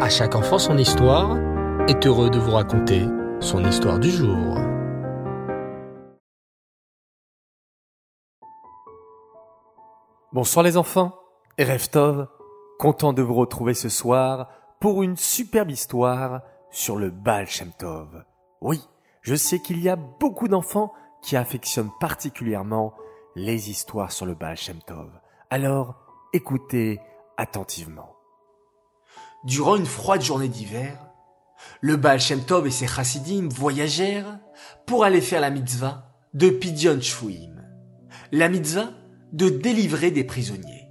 À chaque enfant son histoire est heureux de vous raconter son histoire du jour. Bonsoir les enfants, Reftov, content de vous retrouver ce soir pour une superbe histoire sur le Baal Shem Tov. Oui, je sais qu'il y a beaucoup d'enfants qui affectionnent particulièrement les histoires sur le Baal Shem Tov. Alors, écoutez attentivement. Durant une froide journée d'hiver, le Baal Shem Tov et ses chassidim voyagèrent pour aller faire la mitzvah de Pidyon Shvuim, la mitzvah de délivrer des prisonniers.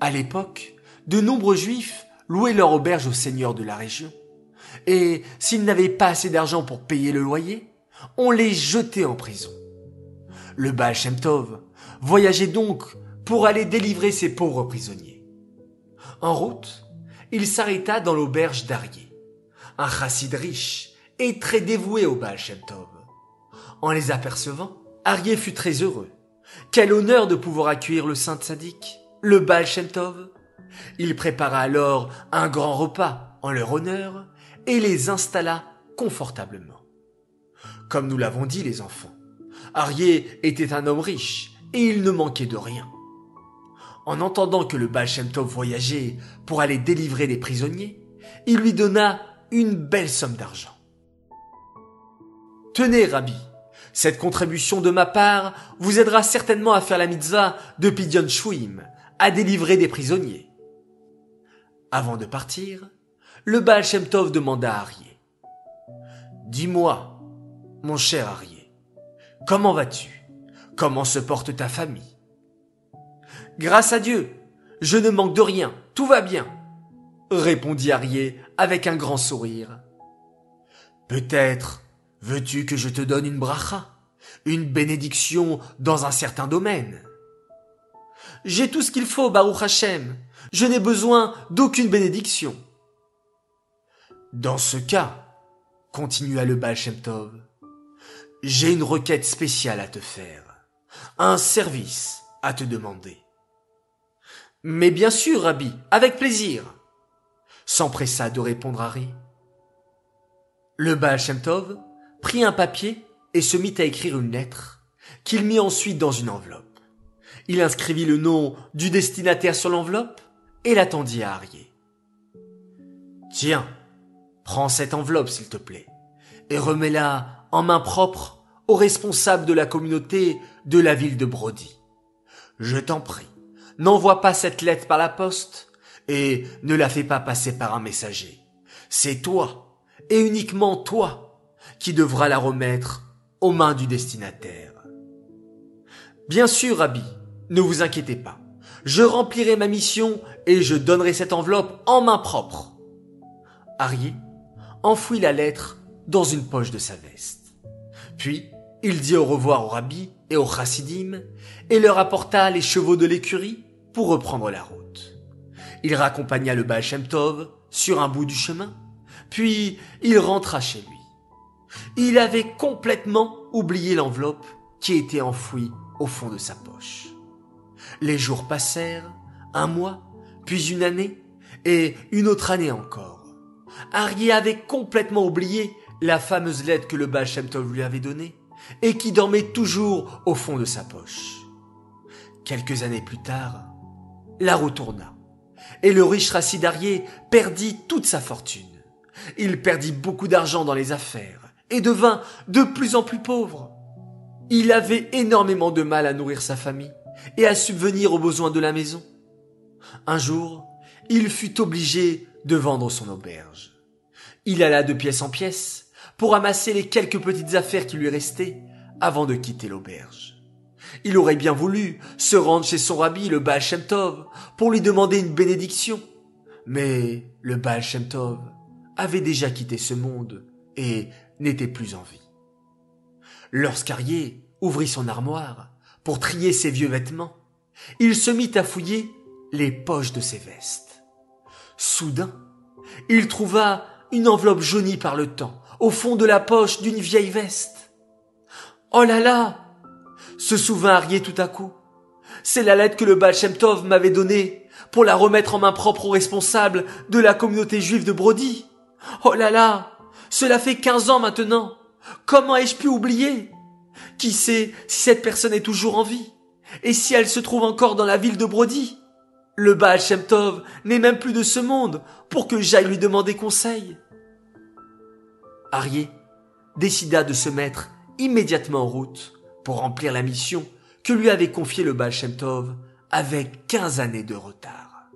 À l'époque, de nombreux juifs louaient leur auberge au seigneur de la région, et s'ils n'avaient pas assez d'argent pour payer le loyer, on les jetait en prison. Le Baal Shem Tov voyageait donc pour aller délivrer ces pauvres prisonniers. En route, il s'arrêta dans l'auberge d'Arié, un chassid riche et très dévoué au Baal Tov. En les apercevant, Arié fut très heureux. Quel honneur de pouvoir accueillir le saint sadique, le Baal Tov. Il prépara alors un grand repas en leur honneur et les installa confortablement. Comme nous l'avons dit les enfants, Arié était un homme riche et il ne manquait de rien en entendant que le Baal Shem Tov voyageait pour aller délivrer des prisonniers, il lui donna une belle somme d'argent. Tenez, Rabbi, cette contribution de ma part vous aidera certainement à faire la mitzvah de Pidyon Shvuim, à délivrer des prisonniers. Avant de partir, le Baal Shem Tov demanda à Arié. Dis-moi, mon cher Arié, comment vas-tu? Comment se porte ta famille? Grâce à Dieu, je ne manque de rien, tout va bien, répondit Arié avec un grand sourire. Peut-être veux-tu que je te donne une bracha, une bénédiction dans un certain domaine? J'ai tout ce qu'il faut, Baruch Hashem. Je n'ai besoin d'aucune bénédiction. Dans ce cas, continua le Baal Shem Tov, j'ai une requête spéciale à te faire, un service à te demander. Mais bien sûr, Rabbi, avec plaisir, s'empressa de répondre Harry. Le Baal prit un papier et se mit à écrire une lettre, qu'il mit ensuite dans une enveloppe. Il inscrivit le nom du destinataire sur l'enveloppe et l'attendit à Arié. Tiens, prends cette enveloppe, s'il te plaît, et remets-la en main propre au responsable de la communauté de la ville de Brody. Je t'en prie n'envoie pas cette lettre par la poste et ne la fais pas passer par un messager. C'est toi, et uniquement toi, qui devras la remettre aux mains du destinataire. Bien sûr, Rabbi, ne vous inquiétez pas. Je remplirai ma mission et je donnerai cette enveloppe en main propre. Arié enfouit la lettre dans une poche de sa veste. Puis, il dit au revoir au rabbi et au chassidim et leur apporta les chevaux de l'écurie pour reprendre la route. Il raccompagna le Baal Shem sur un bout du chemin, puis il rentra chez lui. Il avait complètement oublié l'enveloppe qui était enfouie au fond de sa poche. Les jours passèrent, un mois, puis une année, et une autre année encore. Harry avait complètement oublié la fameuse lettre que le Baal Shem lui avait donnée, et qui dormait toujours au fond de sa poche. Quelques années plus tard, la retourna. Et le riche Rassidarié perdit toute sa fortune. Il perdit beaucoup d'argent dans les affaires et devint de plus en plus pauvre. Il avait énormément de mal à nourrir sa famille et à subvenir aux besoins de la maison. Un jour, il fut obligé de vendre son auberge. Il alla de pièce en pièce pour amasser les quelques petites affaires qui lui restaient avant de quitter l'auberge. Il aurait bien voulu se rendre chez son rabbi, le Baal pour lui demander une bénédiction. Mais le Baal avait déjà quitté ce monde et n'était plus en vie. Lorsqu'Arié ouvrit son armoire pour trier ses vieux vêtements, il se mit à fouiller les poches de ses vestes. Soudain, il trouva une enveloppe jaunie par le temps au fond de la poche d'une vieille veste. Oh là là! se souvint Arié tout à coup. C'est la lettre que le Baal Tov m'avait donnée pour la remettre en main propre aux responsables de la communauté juive de Brody. Oh là là, cela fait quinze ans maintenant. Comment ai-je pu oublier? Qui sait si cette personne est toujours en vie? Et si elle se trouve encore dans la ville de Brody? Le Baal Shem Tov n'est même plus de ce monde pour que j'aille lui demander conseil. Arié décida de se mettre immédiatement en route pour remplir la mission que lui avait confiée le Baal Shem Tov avec quinze années de retard.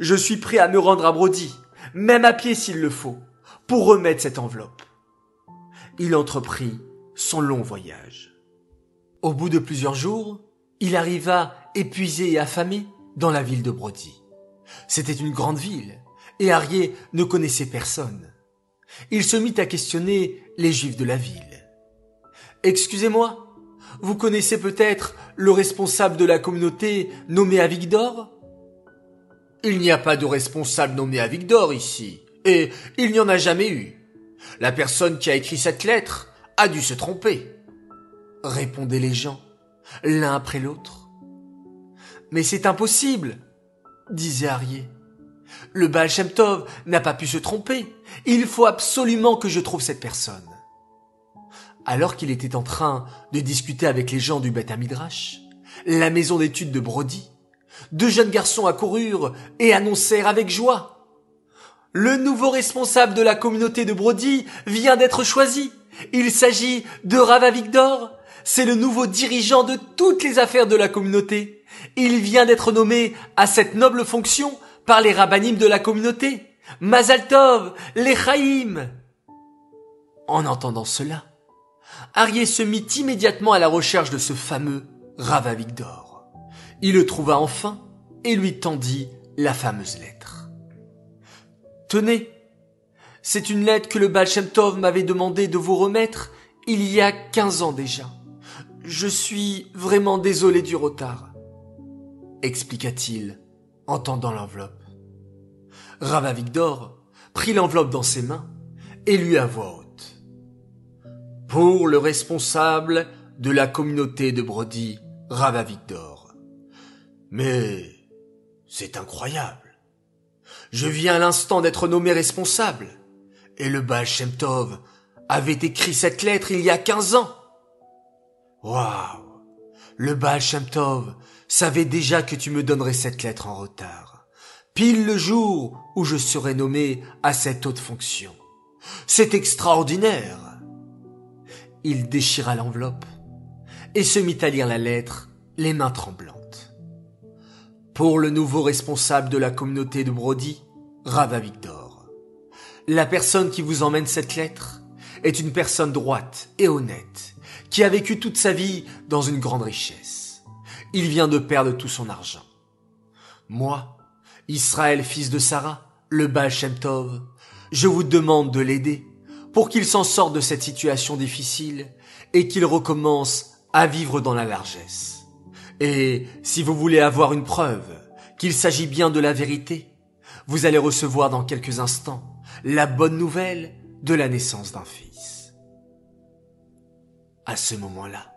Je suis prêt à me rendre à Brody, même à pied s'il le faut, pour remettre cette enveloppe. Il entreprit son long voyage. Au bout de plusieurs jours, il arriva épuisé et affamé dans la ville de Brody. C'était une grande ville, et Arié ne connaissait personne. Il se mit à questionner les juifs de la ville. Excusez-moi, vous connaissez peut-être le responsable de la communauté nommé Avigdor? Il n'y a pas de responsable nommé Avigdor ici, et il n'y en a jamais eu. La personne qui a écrit cette lettre a dû se tromper, répondaient les gens, l'un après l'autre. Mais c'est impossible, disait Arié. Le Baal Shem n'a pas pu se tromper. Il faut absolument que je trouve cette personne. Alors qu'il était en train de discuter avec les gens du Beth Midrash, la maison d'études de Brody, deux jeunes garçons accoururent et annoncèrent avec joie. Le nouveau responsable de la communauté de Brody vient d'être choisi. Il s'agit de Rava Victor. C'est le nouveau dirigeant de toutes les affaires de la communauté. Il vient d'être nommé à cette noble fonction par les rabbinim de la communauté. Mazaltov, les Chaïm. En entendant cela, Arié se mit immédiatement à la recherche de ce fameux Victor. Il le trouva enfin et lui tendit la fameuse lettre. Tenez, c'est une lettre que le Baal m'avait demandé de vous remettre il y a quinze ans déjà. Je suis vraiment désolé du retard, expliqua-t-il en tendant l'enveloppe. Rava Victor prit l'enveloppe dans ses mains et lui à voix haute. Pour le responsable de la communauté de Brody, Rava Victor. Mais c'est incroyable. Je viens à l'instant d'être nommé responsable. Et le Baal avait écrit cette lettre il y a quinze ans. Waouh! Le Baal Shem Tov savait déjà que tu me donnerais cette lettre en retard. Pile le jour où je serai nommé à cette haute fonction. C'est extraordinaire. Il déchira l'enveloppe et se mit à lire la lettre, les mains tremblantes. Pour le nouveau responsable de la communauté de Brody, Rava Victor. La personne qui vous emmène cette lettre est une personne droite et honnête, qui a vécu toute sa vie dans une grande richesse. Il vient de perdre tout son argent. Moi, Israël, fils de Sarah, le Baal Tov, je vous demande de l'aider pour qu'il s'en sorte de cette situation difficile et qu'il recommence à vivre dans la largesse. Et si vous voulez avoir une preuve qu'il s'agit bien de la vérité, vous allez recevoir dans quelques instants la bonne nouvelle de la naissance d'un fils. À ce moment-là,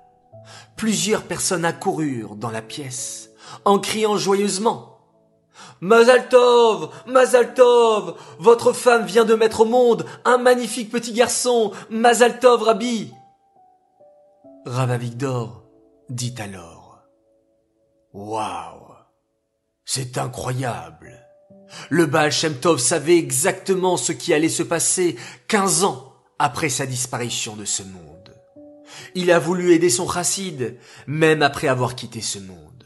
plusieurs personnes accoururent dans la pièce en criant joyeusement Mazaltov, Mazaltov, votre femme vient de mettre au monde un magnifique petit garçon, Mazaltov Rabbi. Ravavigdor dit alors Waouh, c'est incroyable. Le Baal Shem Tov savait exactement ce qui allait se passer quinze ans après sa disparition de ce monde. Il a voulu aider son chassid, même après avoir quitté ce monde.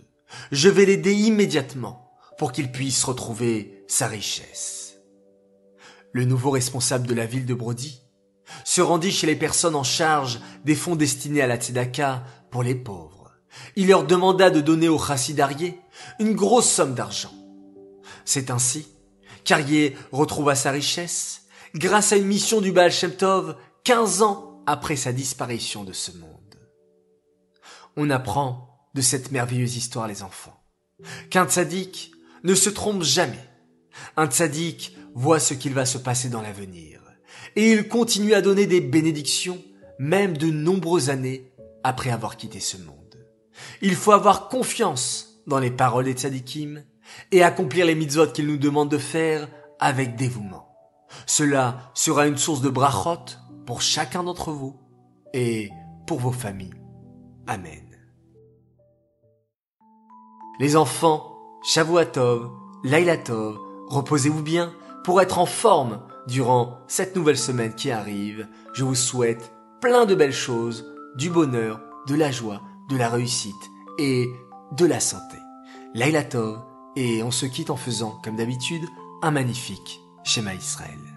Je vais l'aider immédiatement pour qu'il puisse retrouver sa richesse. Le nouveau responsable de la ville de Brody se rendit chez les personnes en charge des fonds destinés à la tzedaka pour les pauvres. Il leur demanda de donner au chassidarié une grosse somme d'argent. C'est ainsi qu'Arié retrouva sa richesse grâce à une mission du Baal Shem Tov 15 ans après sa disparition de ce monde. On apprend de cette merveilleuse histoire les enfants qu'un tzaddik ne se trompe jamais. Un tzaddik voit ce qu'il va se passer dans l'avenir et il continue à donner des bénédictions, même de nombreuses années après avoir quitté ce monde. Il faut avoir confiance dans les paroles des tzadikim, et accomplir les mitzvot qu'il nous demande de faire avec dévouement. Cela sera une source de brachot pour chacun d'entre vous et pour vos familles. Amen. Les enfants, Shavuatov, Lailatov, reposez-vous bien pour être en forme durant cette nouvelle semaine qui arrive. Je vous souhaite plein de belles choses, du bonheur, de la joie, de la réussite et de la santé. Lailatov et on se quitte en faisant, comme d'habitude, un magnifique schéma Israël.